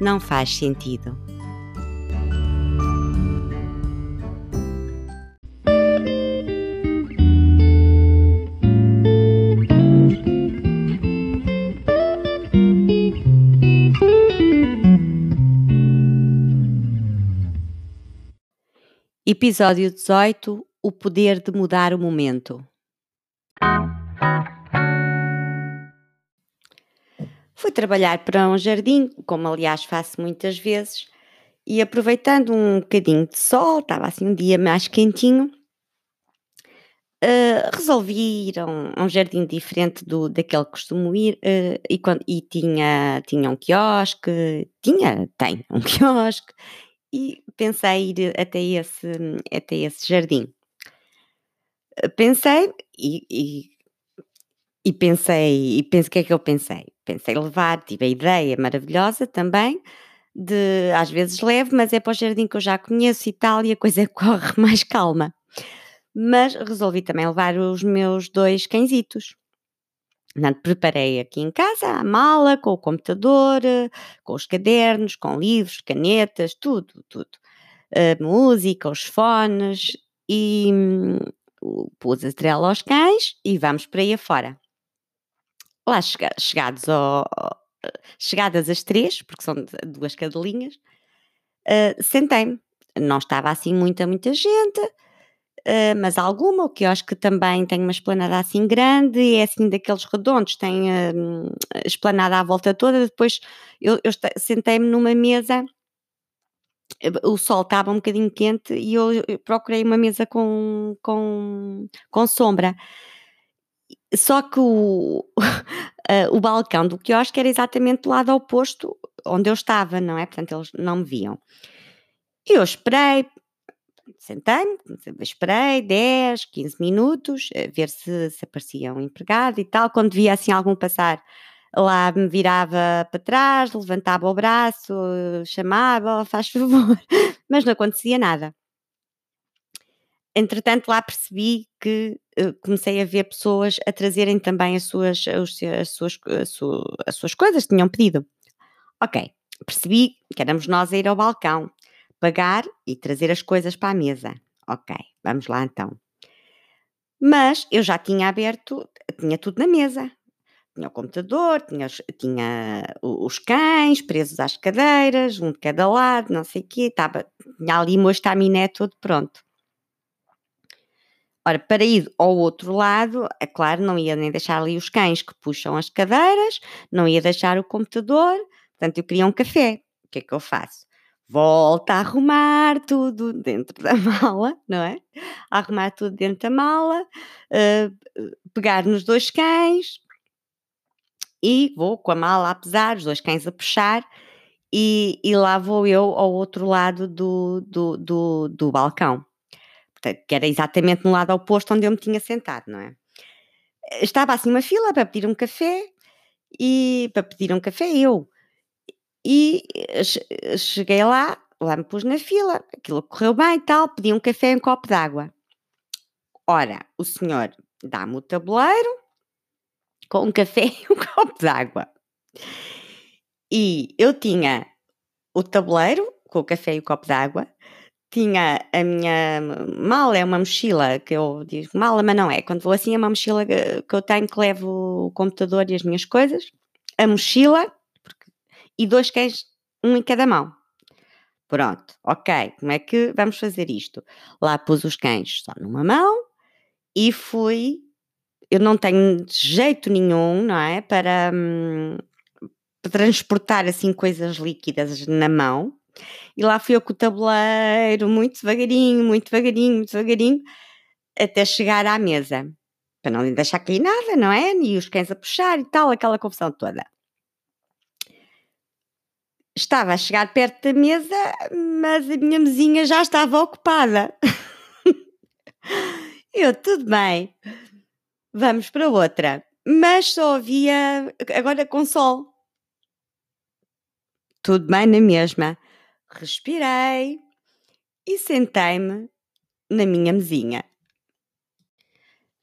não faz sentido. Episódio 18 O poder de mudar o momento. Fui trabalhar para um jardim, como aliás faço muitas vezes, e aproveitando um bocadinho de sol, estava assim um dia mais quentinho, uh, resolvi ir a um, a um, jardim diferente do, daquele que costumo ir uh, e, quando, e tinha, tinha um quiosque, tinha, tem um quiosque, e pensei ir até esse, até esse jardim. Pensei e, e, e pensei, e penso o que é que eu pensei? Pensei levar, tive a ideia maravilhosa também, de às vezes leve, mas é para o jardim que eu já conheço e tal, e a coisa corre mais calma. Mas resolvi também levar os meus dois cãezitos. Portanto, preparei aqui em casa a mala com o computador, com os cadernos, com livros, canetas, tudo, tudo. A música, os fones e hum, pus a trela aos cães e vamos para aí afora. Lá chegados ao, chegadas as três, porque são duas cadelinhas, uh, sentei-me. Não estava assim muita, muita gente, Uh, mas alguma, o quiosque também tem uma esplanada assim grande, é assim daqueles redondos, tem uh, esplanada à volta toda. Depois eu, eu sentei-me numa mesa, o sol estava um bocadinho quente e eu, eu procurei uma mesa com, com, com sombra. Só que o, uh, o balcão do quiosque era exatamente do lado oposto onde eu estava, não é? Portanto, eles não me viam. E eu esperei, Sentei-me, esperei 10, 15 minutos, ver se, se aparecia um empregado e tal. Quando via assim algum passar, lá me virava para trás, levantava o braço, chamava, faz favor, mas não acontecia nada. Entretanto, lá percebi que uh, comecei a ver pessoas a trazerem também as suas, as, as suas, as, suas, as suas coisas que tinham pedido. Ok, percebi que éramos nós a ir ao balcão pagar e trazer as coisas para a mesa. Ok, vamos lá então. Mas eu já tinha aberto, tinha tudo na mesa. Tinha o computador, tinha, tinha os cães presos às cadeiras, um de cada lado, não sei o quê. Estava, tinha ali o meu estaminé todo pronto. Ora, para ir ao outro lado, é claro, não ia nem deixar ali os cães que puxam as cadeiras, não ia deixar o computador, portanto, eu queria um café. O que é que eu faço? volta a arrumar tudo dentro da mala, não é? Arrumar tudo dentro da mala, uh, pegar nos dois cães e vou com a mala a pesar, os dois cães a puxar, e, e lá vou eu ao outro lado do, do, do, do balcão. Portanto, que era exatamente no lado oposto onde eu me tinha sentado, não é? Estava assim uma fila para pedir um café e para pedir um café eu e eh, cheguei lá, lá me pus na fila, aquilo correu bem e tal, pedi um café e um copo d'água. Ora, o senhor dá-me o tabuleiro com um café e um copo d'água. E eu tinha o tabuleiro com o café e o copo d'água, tinha a minha mala, é uma mochila que eu digo mala, mas não é. Quando vou assim, é uma mochila que eu tenho que levo o computador e as minhas coisas. A mochila e dois cães, um em cada mão. Pronto, ok, como é que vamos fazer isto? Lá pus os cães só numa mão e fui. Eu não tenho jeito nenhum, não é? Para, hum, para transportar assim coisas líquidas na mão. E lá fui eu com o tabuleiro, muito devagarinho, muito devagarinho, muito devagarinho, até chegar à mesa. Para não deixar cair nada, não é? E os cães a puxar e tal, aquela confusão toda. Estava a chegar perto da mesa, mas a minha mesinha já estava ocupada. Eu, tudo bem, vamos para outra. Mas só havia agora com sol. Tudo bem na mesma. Respirei e sentei-me na minha mesinha.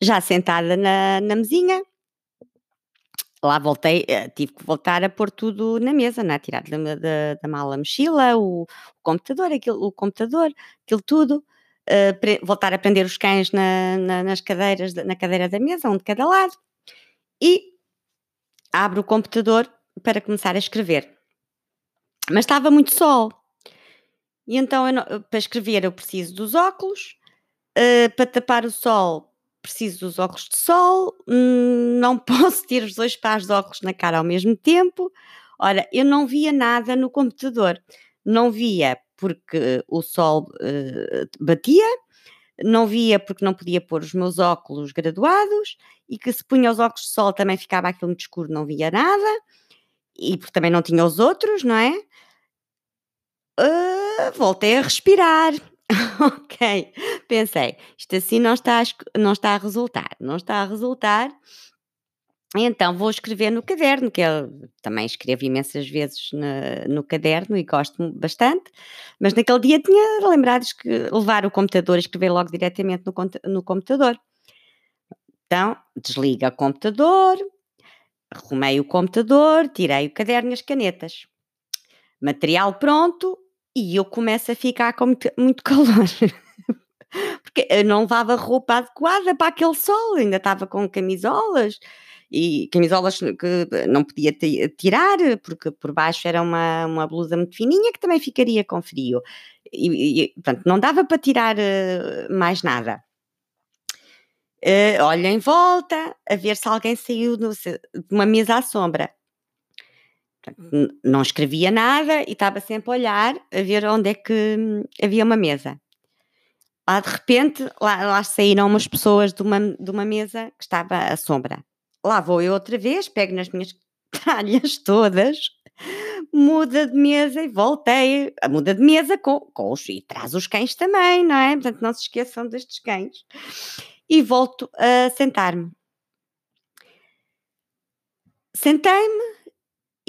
Já sentada na, na mesinha, lá voltei, eh, tive que voltar a pôr tudo na mesa, né? tirar da, da, da mala a mochila, o, o, computador, aquilo, o computador, aquilo tudo, uh, pre, voltar a prender os cães na, na, nas cadeiras, na cadeira da mesa, um de cada lado, e abro o computador para começar a escrever. Mas estava muito sol. E então, não, para escrever, eu preciso dos óculos, uh, para tapar o sol, preciso dos óculos de sol, hum, não posso ter os dois pares de óculos na cara ao mesmo tempo. Ora, eu não via nada no computador. Não via porque o sol uh, batia, não via porque não podia pôr os meus óculos graduados e que se punha os óculos de sol também ficava aquilo muito escuro, não via nada e porque também não tinha os outros, não é? Uh, voltei a respirar. ok, pensei, isto assim não está, a, não está a resultar, não está a resultar. Então vou escrever no caderno, que eu também escrevo imensas vezes no, no caderno e gosto bastante, mas naquele dia tinha lembrado de levar o computador e escrever logo diretamente no, no computador. Então, desliga o computador, arrumei o computador, tirei o caderno e as canetas. Material pronto, e eu começo a ficar com muito, muito calor. Porque eu não levava roupa adequada para aquele sol, ainda estava com camisolas e camisolas que não podia tirar porque por baixo era uma, uma blusa muito fininha que também ficaria com frio. E, e portanto, não dava para tirar uh, mais nada. Uh, olha em volta a ver se alguém saiu de uma mesa à sombra não escrevia nada e estava sempre a olhar a ver onde é que havia uma mesa. Lá de repente, lá, lá saíram umas pessoas de uma, de uma mesa que estava à sombra. Lá vou eu outra vez, pego nas minhas talhas todas, muda de mesa e voltei. A muda de mesa com, com os, e traz os cães também, não é? Portanto, não se esqueçam destes cães. E volto a sentar-me. Sentei-me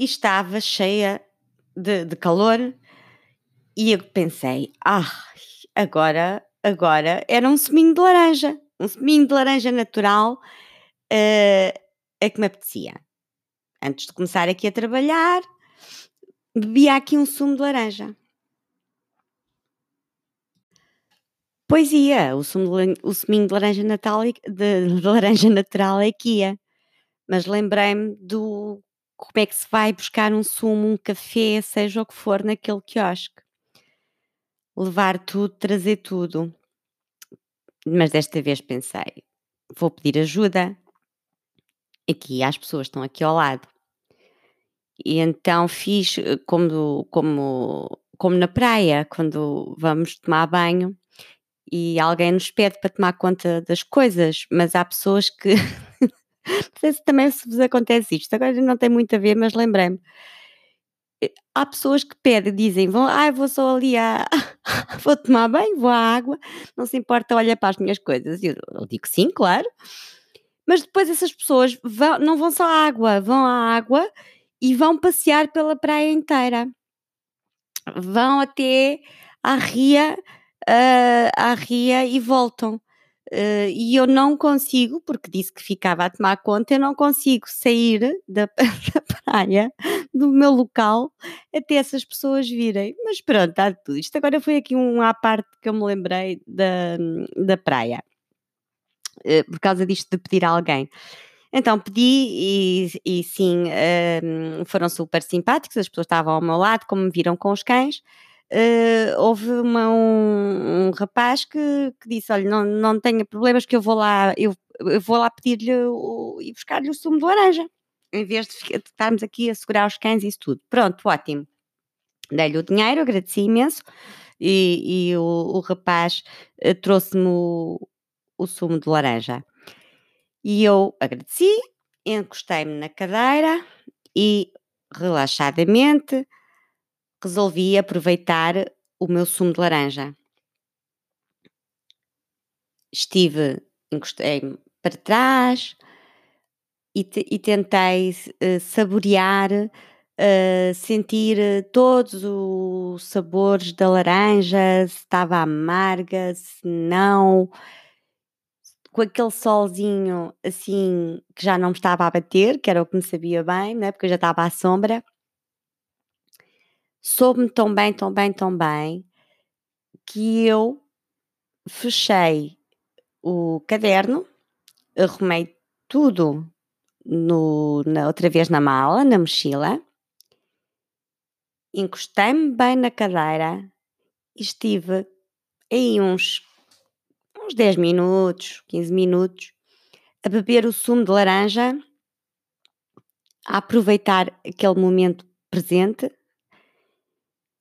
e estava cheia de, de calor e eu pensei, ah, agora, agora era um suminho de laranja, um suminho de laranja natural uh, é que me apetecia. Antes de começar aqui a trabalhar, bebia aqui um sumo de laranja. Pois ia, o, sumo de, o suminho de laranja, natal, de, de laranja natural é que ia. Mas lembrei-me do como é que se vai buscar um sumo, um café, seja o que for, naquele quiosque. Levar tudo, trazer tudo. Mas desta vez pensei, vou pedir ajuda aqui às pessoas estão aqui ao lado. E então fiz eh, como, como, como na praia, quando vamos tomar banho e alguém nos pede para tomar conta das coisas, mas há pessoas que não sei se também se vos acontece isto, agora não tem muito a ver, mas lembrei-me. Eh, há pessoas que pedem, dizem, vão, ah, vou só ali a, vou tomar banho, vou à água, não se importa, olha para as minhas coisas. Eu, eu digo sim, claro. Mas depois essas pessoas vão, não vão só à água, vão à água e vão passear pela praia inteira. Vão até à ria, uh, à ria e voltam. Uh, e eu não consigo, porque disse que ficava a tomar conta, eu não consigo sair da, da praia, do meu local, até essas pessoas virem. Mas pronto, está tudo. Isto agora foi aqui um à parte que eu me lembrei da, da praia, uh, por causa disto de pedir a alguém. Então pedi e, e sim, uh, foram super simpáticos, as pessoas estavam ao meu lado, como me viram com os cães uh, houve uma, um, um, rapaz que, que, disse: Olha, não, não tenha problemas, que eu vou lá, eu, eu vou lá pedir-lhe e buscar-lhe o sumo de laranja, em vez de, ficar, de estarmos aqui a segurar os cães e isso tudo. Pronto, ótimo. Dei-lhe o dinheiro, agradeci imenso. E, e o, o, rapaz uh, trouxe-me o, o sumo de laranja. E eu agradeci, encostei-me na cadeira e relaxadamente resolvi aproveitar o meu sumo de laranja. Estive, encostei-me para trás e, te, e tentei uh, saborear, uh, sentir todos os sabores da laranja, se estava amarga, se não, com aquele solzinho assim que já não me estava a bater, que era o que me sabia bem, né? porque eu já estava à sombra. Soube-me tão bem, tão bem, tão bem, que eu fechei o caderno, arrumei tudo no, na, outra vez na mala, na mochila, encostei-me bem na cadeira e estive aí uns, uns 10 minutos, 15 minutos, a beber o sumo de laranja, a aproveitar aquele momento presente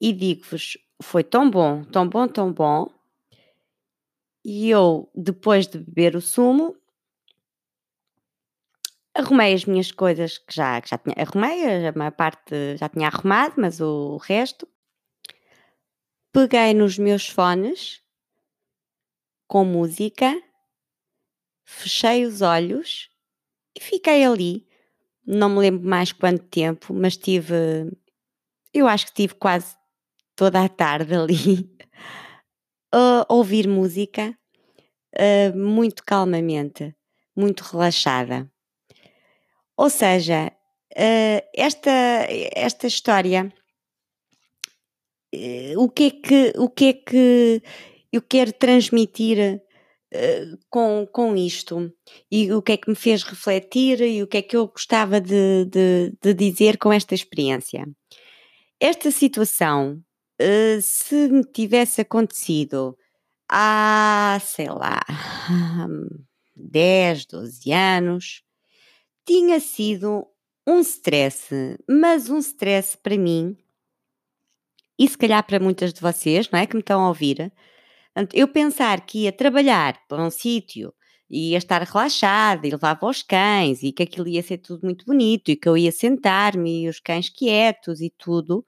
e digo-vos, foi tão bom, tão bom, tão bom. E eu, depois de beber o sumo, arrumei as minhas coisas que já, que já tinha, arrumei, a maior parte já tinha arrumado, mas o resto. Peguei nos meus fones com música, fechei os olhos e fiquei ali. Não me lembro mais quanto tempo, mas tive, eu acho que tive quase toda a tarde ali a ouvir música uh, muito calmamente, muito relaxada. Ou seja, uh, esta, esta história, uh, o, que é que, o que é que eu quero transmitir com, com isto e o que é que me fez refletir e o que é que eu gostava de, de, de dizer com esta experiência. Esta situação eh, se me tivesse acontecido há, sei lá, 10, 12 anos, tinha sido um stress, mas um stress para mim, e se calhar para muitas de vocês, não é? Que me estão a ouvir, eu pensar que ia trabalhar para um sítio ia estar relaxada e levava os cães e que aquilo ia ser tudo muito bonito e que eu ia sentar-me e os cães quietos e tudo,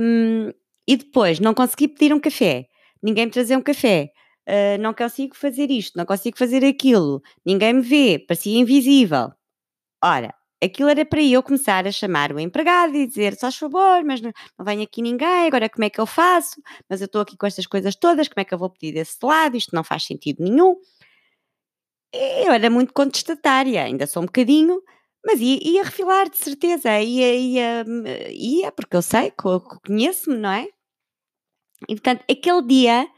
um, e depois não consegui pedir um café, ninguém me trazer um café, uh, não consigo fazer isto, não consigo fazer aquilo, ninguém me vê, parecia invisível. Ora, aquilo era para eu começar a chamar o empregado e dizer: só favor, mas não, não vem aqui ninguém, agora como é que eu faço? Mas eu estou aqui com estas coisas todas, como é que eu vou pedir desse lado? Isto não faz sentido nenhum. Eu era muito contestatária, ainda sou um bocadinho, mas ia, ia refilar, de certeza, ia, ia, ia porque eu sei, conheço-me, não é? E portanto, aquele dia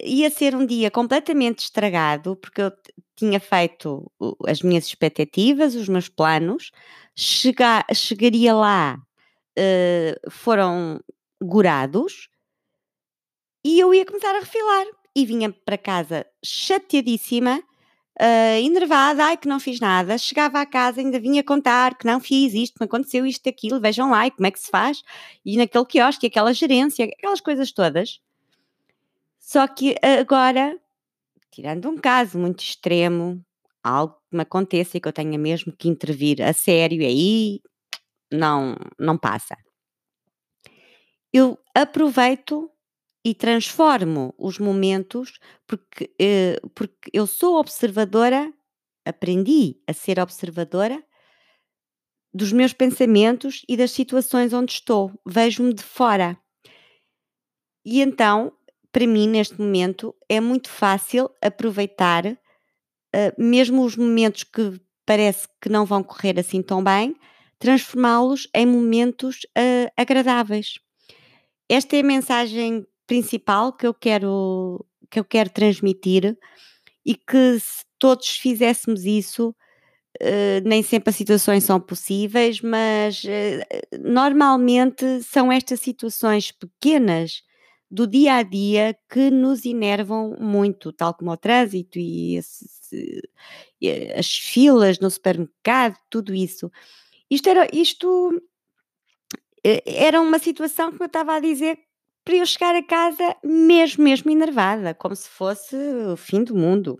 ia ser um dia completamente estragado, porque eu tinha feito as minhas expectativas, os meus planos, chegar, chegaria lá, uh, foram gorados, e eu ia começar a refilar. E vinha para casa chateadíssima, uh, enervada, ai que não fiz nada, chegava à casa, ainda vinha contar que não fiz isto, me aconteceu isto, aquilo, vejam lá, e como é que se faz, e naquele quiosque, aquela gerência, aquelas coisas todas. Só que agora, tirando um caso muito extremo, algo que me aconteça e que eu tenha mesmo que intervir a sério, aí não, não passa. Eu aproveito e transformo os momentos porque, eh, porque eu sou observadora, aprendi a ser observadora dos meus pensamentos e das situações onde estou. Vejo-me de fora. E então, para mim, neste momento, é muito fácil aproveitar uh, mesmo os momentos que parece que não vão correr assim tão bem, transformá-los em momentos uh, agradáveis. Esta é a mensagem principal que eu quero que eu quero transmitir e que se todos fizéssemos isso, uh, nem sempre as situações são possíveis, mas uh, normalmente são estas situações pequenas do dia a dia que nos enervam muito, tal como o trânsito e, e as filas no supermercado, tudo isso. Isto era, isto eh, era uma situação que eu estava a dizer para eu chegar a casa mesmo, mesmo enervada, como se fosse o fim do mundo.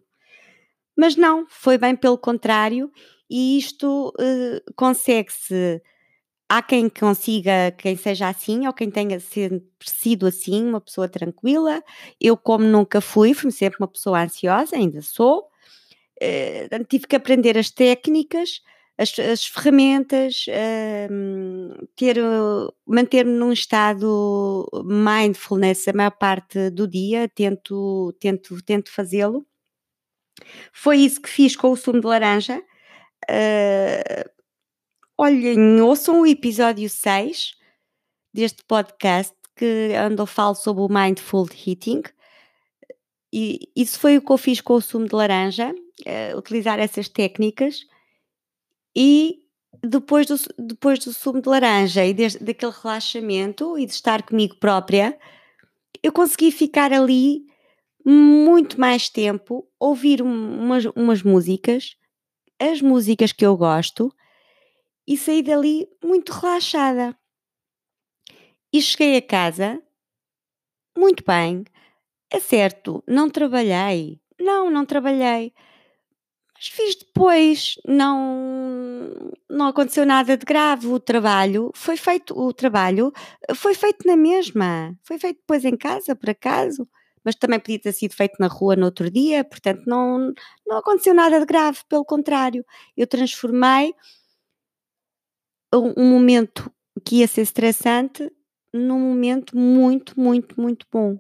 Mas não, foi bem pelo contrário, e isto uh, consegue-se há quem consiga, quem seja assim, ou quem tenha sido assim, uma pessoa tranquila. Eu, como nunca fui, fui sempre uma pessoa ansiosa, ainda sou. Uh, tive que aprender as técnicas, as, as ferramentas, uh, ter, manter-me num estado mindfulness a maior parte do dia, tento, tento, tento fazê-lo. Foi isso que fiz com o sumo de laranja. Uh, olhem, ouçam o episódio 6 deste podcast que onde eu falo sobre o mindful eating. E isso foi o que eu fiz com o sumo de laranja, uh, utilizar essas técnicas e depois do, depois do sumo de laranja e daquele relaxamento e de estar comigo própria, eu consegui ficar ali muito mais tempo, ouvir umas, umas músicas, as músicas que eu gosto, e saí dali muito relaxada. E cheguei a casa muito bem. É certo, não trabalhei. Não, não trabalhei. Mas fiz depois, não, não aconteceu nada de grave. O trabalho foi feito, o trabalho foi feito na mesma, foi feito depois em casa, por acaso, mas também podia ter sido feito na rua no outro dia, portanto não, não aconteceu nada de grave, pelo contrário, eu transformei um momento que ia ser estressante num momento muito, muito, muito bom.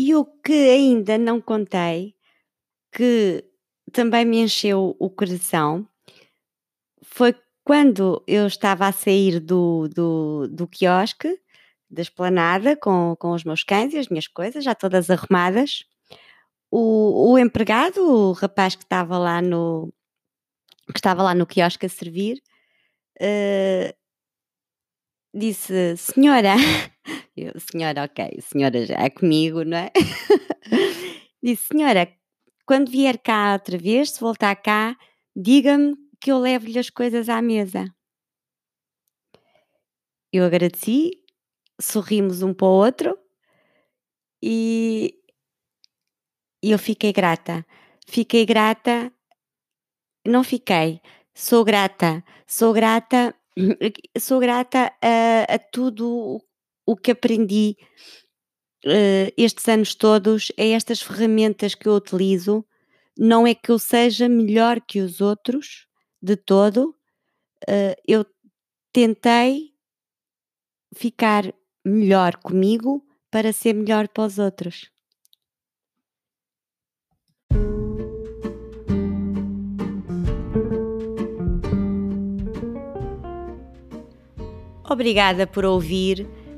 E o que ainda não contei, que também me encheu o coração, foi quando eu estava a sair do, do, do quiosque, da esplanada, com, com os meus cães e as minhas coisas, já todas arrumadas, o, o empregado, o rapaz que estava lá no que estava lá no quiosque a servir, uh, disse, senhora, Eu, senhora, ok, senhora já é comigo, não é? Disse, senhora, quando vier cá outra vez, se voltar cá, diga-me que eu levo-lhe as coisas à mesa. Eu agradeci, sorrimos um para o outro e, eu fiquei grata. Fiquei grata, não fiquei, sou grata, sou grata, sou grata a, a tudo o que aprendi uh, estes anos todos é estas ferramentas que eu utilizo. Não é que eu seja melhor que os outros, de todo. Uh, eu tentei ficar melhor comigo para ser melhor para os outros. Obrigada por ouvir